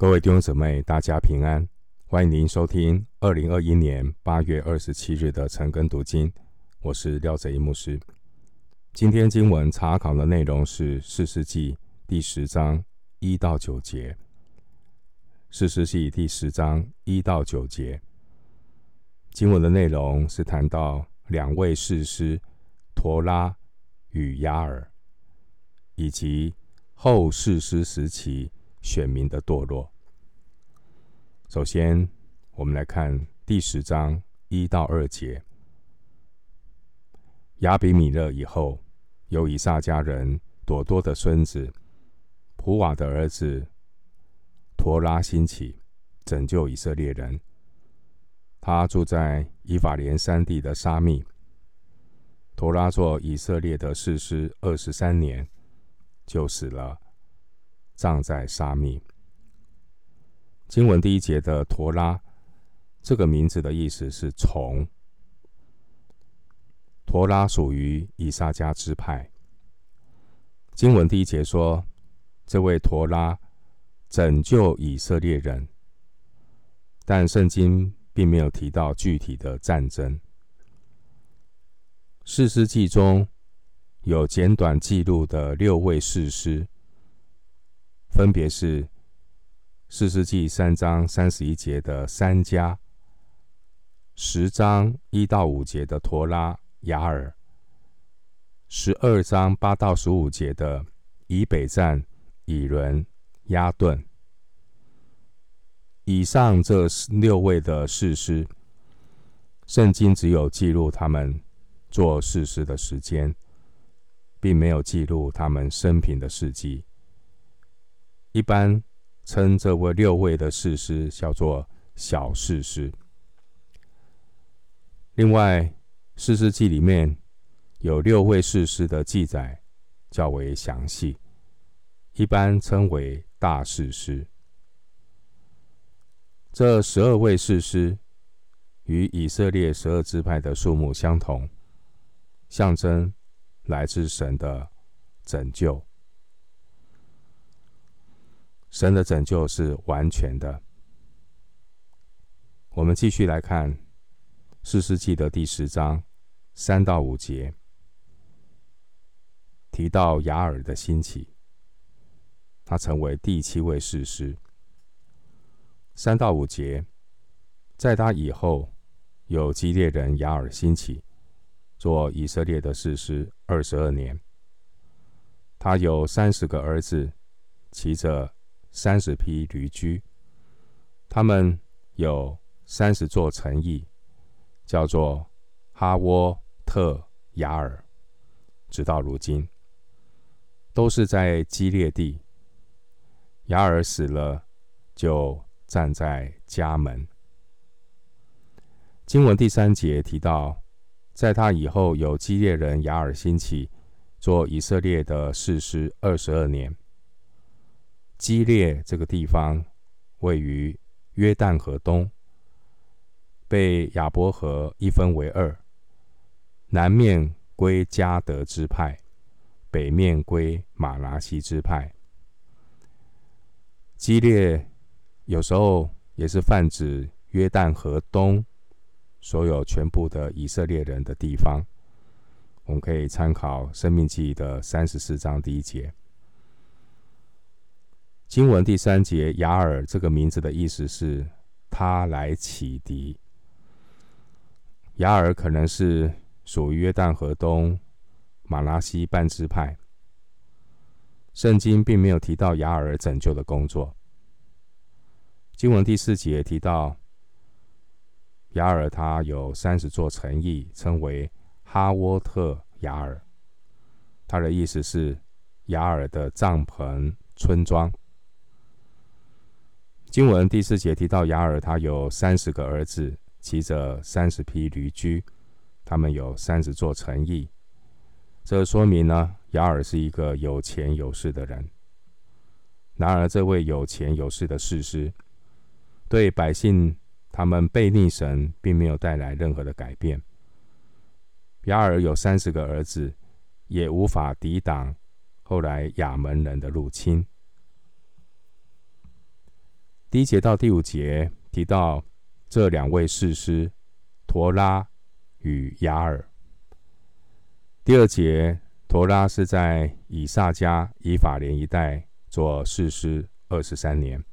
各位弟兄姊妹，大家平安！欢迎您收听二零二一年八月二十七日的晨更读经，我是廖泽一牧师。今天经文查考的内容是四世记第十章一到九节。四世记第十章一到九节经文的内容是谈到两位士师陀拉与亚尔，以及后士师时期。选民的堕落。首先，我们来看第十章一到二节。亚比米勒以后，有以撒家人朵多的孙子普瓦的儿子托拉兴起，拯救以色列人。他住在以法莲山地的沙密。托拉做以色列的士师二十三年，就死了。葬在沙密。经文第一节的陀拉这个名字的意思是从。陀拉属于以萨迦支派。经文第一节说，这位陀拉拯救以色列人，但圣经并没有提到具体的战争。士师记中有简短记录的六位士师。分别是四世纪三章三十一节的三家，十章一到五节的陀拉、雅尔，十二章八到十五节的以北站、以伦、亚顿。以上这六位的士师，圣经只有记录他们做士师的时间，并没有记录他们生平的事迹。一般称这位六位的士师叫做小士师。另外，士师记里面有六位士师的记载较为详细，一般称为大士师。这十二位士师与以色列十二支派的数目相同，象征来自神的拯救。神的拯救是完全的。我们继续来看《士师记》的第十章三到五节，提到雅尔的兴起，他成为第七位士师。三到五节，在他以后，有基列人雅尔兴起，做以色列的士师二十二年。他有三十个儿子，骑着。三十匹驴驹，他们有三十座城邑，叫做哈沃特雅尔，直到如今，都是在基列地。雅尔死了，就站在家门。经文第三节提到，在他以后有基列人雅尔兴起，做以色列的士师二十二年。基列这个地方位于约旦河东，被亚伯河一分为二，南面归加得支派，北面归玛拿西支派。基列有时候也是泛指约旦河东所有全部的以色列人的地方。我们可以参考《生命记》的三十四章第一节。经文第三节，雅尔这个名字的意思是他来启迪。雅尔可能是属于约旦河东马拉西半支派。圣经并没有提到雅尔拯救的工作。经文第四节提到雅尔，他有三十座城邑，称为哈沃特雅尔。他的意思是雅尔的帐篷村庄。经文第四节提到雅尔，他有三十个儿子，骑着三十匹驴駒，他们有三十座城邑。这说明呢，雅尔是一个有钱有势的人。然而，这位有钱有势的士师，对百姓他们背逆神，并没有带来任何的改变。雅尔有三十个儿子，也无法抵挡后来亚门人的入侵。第一节到第五节提到这两位士师陀拉与雅尔。第二节，陀拉是在以萨迦、以法莲一带做士师二十三年。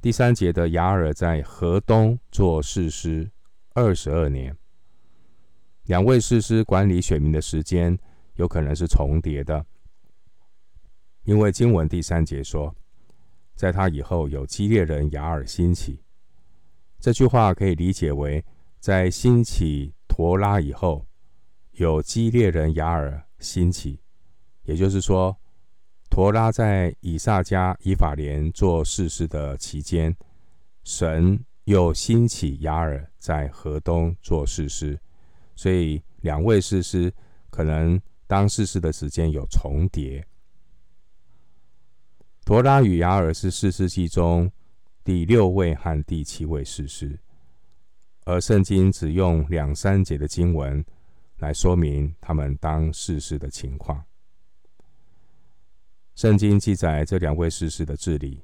第三节的雅尔在河东做士师二十二年。两位士师管理选民的时间有可能是重叠的，因为经文第三节说，在他以后有基列人雅尔兴起。这句话可以理解为，在兴起陀拉以后，有基列人雅尔兴起。也就是说，陀拉在以萨迦、以法莲做士师的期间，神又兴起雅尔在河东做士师。所以，两位士师可能当士师的时间有重叠。陀拉与雅尔是四世纪中第六位和第七位士师，而圣经只用两三节的经文来说明他们当士师的情况。圣经记载这两位士师的治理，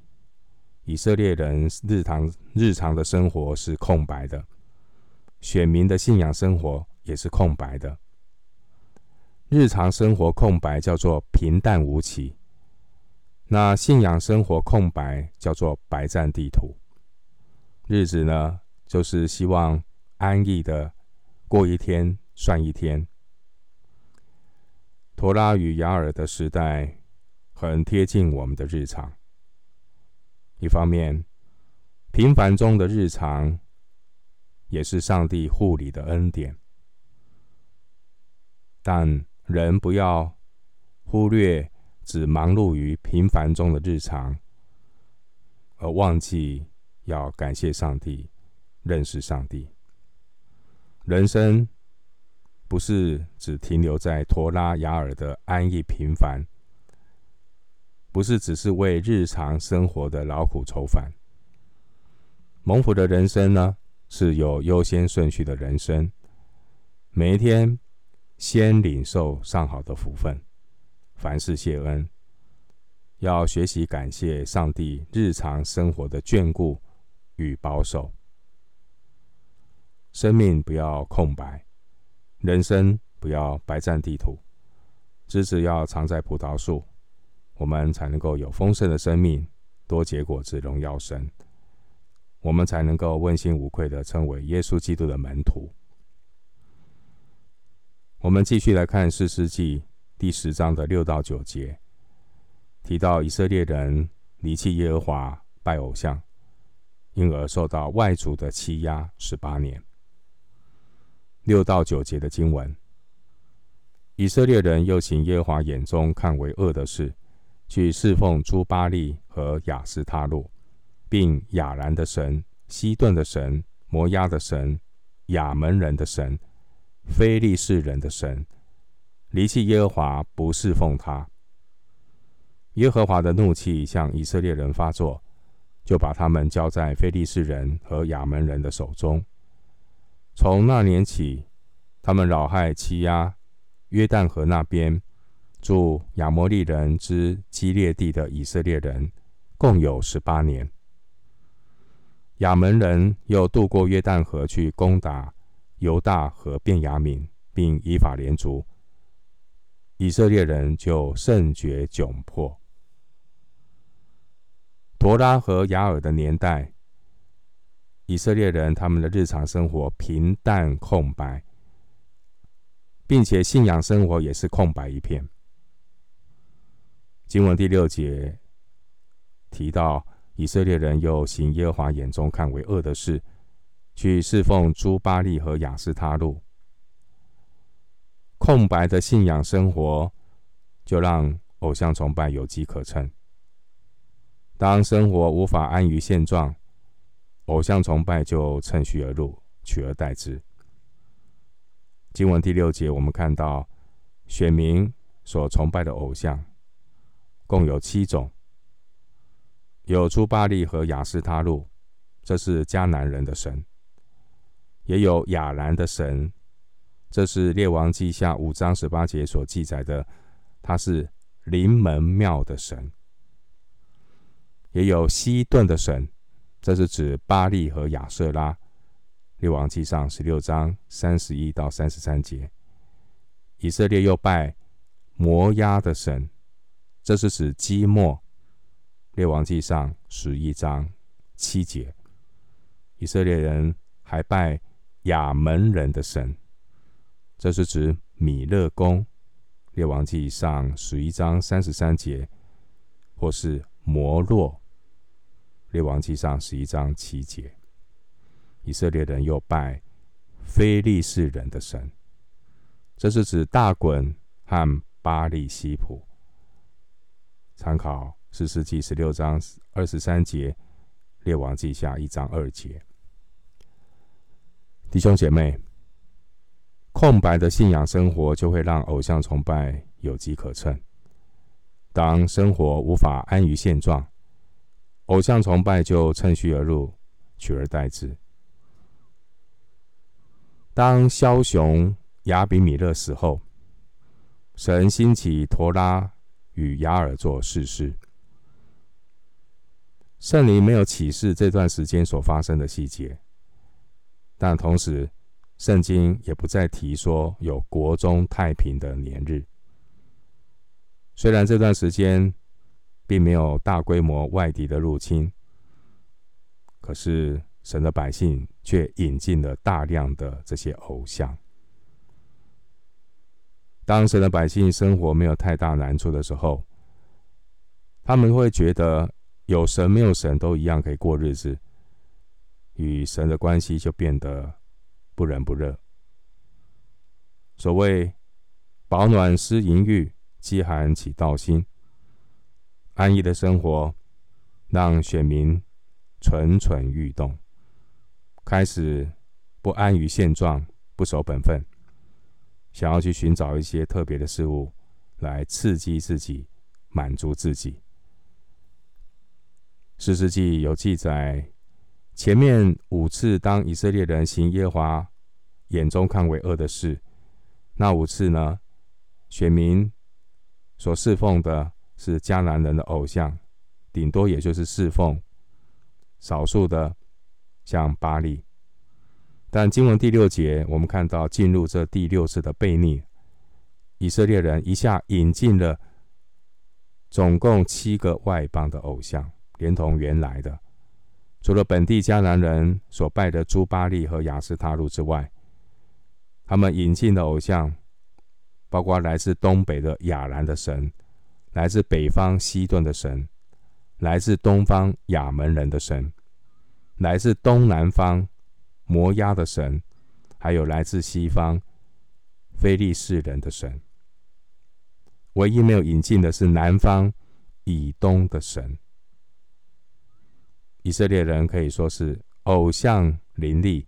以色列人日常日常的生活是空白的，选民的信仰生活。也是空白的，日常生活空白叫做平淡无奇。那信仰生活空白叫做白占地图。日子呢，就是希望安逸的过一天算一天。陀拉与雅尔的时代很贴近我们的日常。一方面，平凡中的日常也是上帝护理的恩典。但人不要忽略，只忙碌于平凡中的日常，而忘记要感谢上帝、认识上帝。人生不是只停留在陀拉、雅尔的安逸平凡，不是只是为日常生活的劳苦愁烦。蒙福的人生呢，是有优先顺序的人生，每一天。先领受上好的福分，凡事谢恩，要学习感谢上帝日常生活的眷顾与保守。生命不要空白，人生不要白占地图。枝子要藏在葡萄树，我们才能够有丰盛的生命，多结果子，荣耀神。我们才能够问心无愧的称为耶稣基督的门徒。我们继续来看《士师记》第十章的六到九节，提到以色列人离弃耶和华，拜偶像，因而受到外族的欺压十八年。六到九节的经文，以色列人又行耶和华眼中看为恶的事，去侍奉诸巴力和雅斯他路，并亚兰的神、西顿的神、摩押的神、亚门人的神。非利士人的神，离弃耶和华，不侍奉他。耶和华的怒气向以色列人发作，就把他们交在非利士人和亚门人的手中。从那年起，他们扰害欺压约旦河那边住亚摩利人之基列地的以色列人，共有十八年。亚门人又渡过约旦河去攻打。犹大和便雅悯，并以法莲族，以色列人就甚觉窘迫。陀拉和雅尔的年代，以色列人他们的日常生活平淡空白，并且信仰生活也是空白一片。经文第六节提到，以色列人又行耶和华眼中看为恶的事。去侍奉诸巴利和亚斯他路，空白的信仰生活，就让偶像崇拜有机可乘。当生活无法安于现状，偶像崇拜就趁虚而入，取而代之。经文第六节，我们看到选民所崇拜的偶像共有七种，有诸巴利和雅斯他路，这是迦南人的神。也有亚兰的神，这是列王记下五章十八节所记载的，他是临门庙的神。也有西顿的神，这是指巴力和亚舍拉。列王记上十六章三十一到三十三节，以色列又拜摩押的神，这是指基抹。列王记上十一章七节，以色列人还拜亚门人的神，这是指米勒公。列王记上十一章三十三节，或是摩洛。列王记上十一章七节，以色列人又拜非利士人的神，这是指大衮和巴力西普。参考士师记十六章二十三节，列王记下一章二节。弟兄姐妹，空白的信仰生活就会让偶像崇拜有机可乘。当生活无法安于现状，偶像崇拜就趁虚而入，取而代之。当枭雄亚比米勒死后，神兴起陀拉与亚尔做士师。圣灵没有启示这段时间所发生的细节，但同时，圣经也不再提说有国中太平的年日。虽然这段时间，并没有大规模外敌的入侵，可是神的百姓却引进了大量的这些偶像。当神的百姓生活没有太大难处的时候，他们会觉得有神没有神都一样可以过日子，与神的关系就变得不冷不热。所谓“饱暖思淫欲，饥寒起盗心”。安逸的生活让选民蠢蠢欲动，开始不安于现状，不守本分，想要去寻找一些特别的事物来刺激自己，满足自己。士师记有记载，前面五次当以色列人行耶华眼中看为恶的事，那五次呢，选民所侍奉的。是迦南人的偶像，顶多也就是侍奉少数的像巴力。但经文第六节，我们看到进入这第六次的悖逆，以色列人一下引进了总共七个外邦的偶像，连同原来的，除了本地迦南人所拜的朱巴利和亚斯他录之外，他们引进的偶像，包括来自东北的亚兰的神。来自北方西顿的神，来自东方亚门人的神，来自东南方摩押的神，还有来自西方非利士人的神。唯一没有引进的是南方以东的神。以色列人可以说是偶像林立，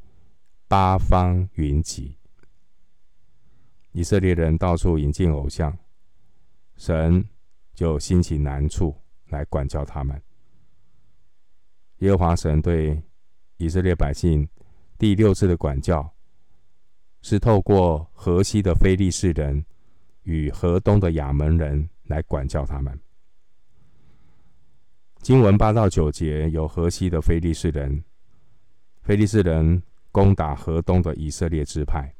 八方云集。以色列人到处引进偶像，神。就兴起难处来管教他们。耶和华神对以色列百姓第六次的管教，是透过河西的非利士人与河东的亚扪人来管教他们。经文八到九节有河西的非利士人，非利士人攻打河东的以色列支派，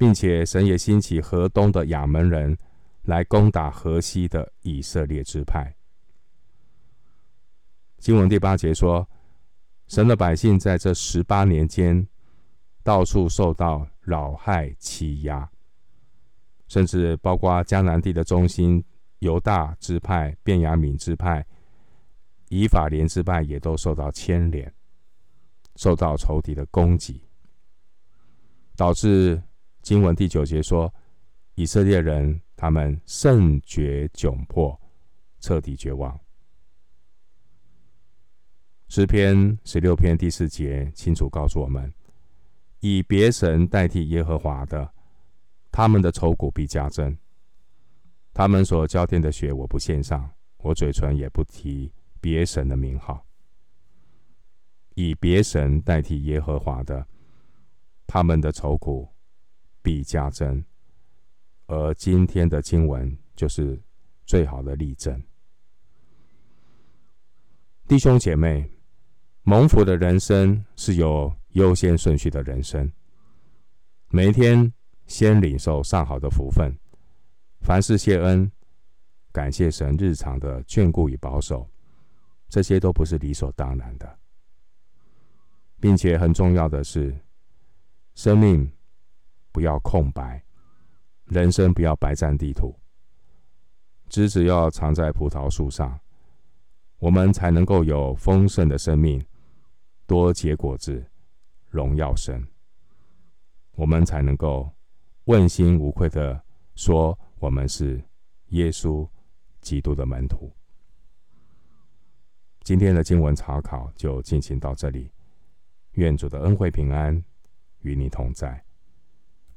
并且神也兴起河东的亚门人。来攻打河西的以色列支派。经文第八节说，神的百姓在这十八年间，到处受到扰害欺压，甚至包括迦南地的中心犹大支派、便雅悯支派、以法莲支派，也都受到牵连，受到仇敌的攻击，导致经文第九节说，以色列人。他们甚觉窘迫，彻底绝望。诗篇十六篇第四节清楚告诉我们：以别神代替耶和华的，他们的愁苦必加增。他们所浇奠的血，我不献上，我嘴唇也不提别神的名号。以别神代替耶和华的，他们的愁苦必加增。而今天的经文就是最好的例证。弟兄姐妹，蒙福的人生是有优先顺序的人生。每天先领受上好的福分，凡事谢恩，感谢神日常的眷顾与保守，这些都不是理所当然的，并且很重要的是，生命不要空白，人生不要白占地图，枝子要藏在葡萄树上。我们才能够有丰盛的生命，多结果子，荣耀神。我们才能够问心无愧地说：“我们是耶稣基督的门徒。”今天的经文查考就进行到这里。愿主的恩惠平安与你同在。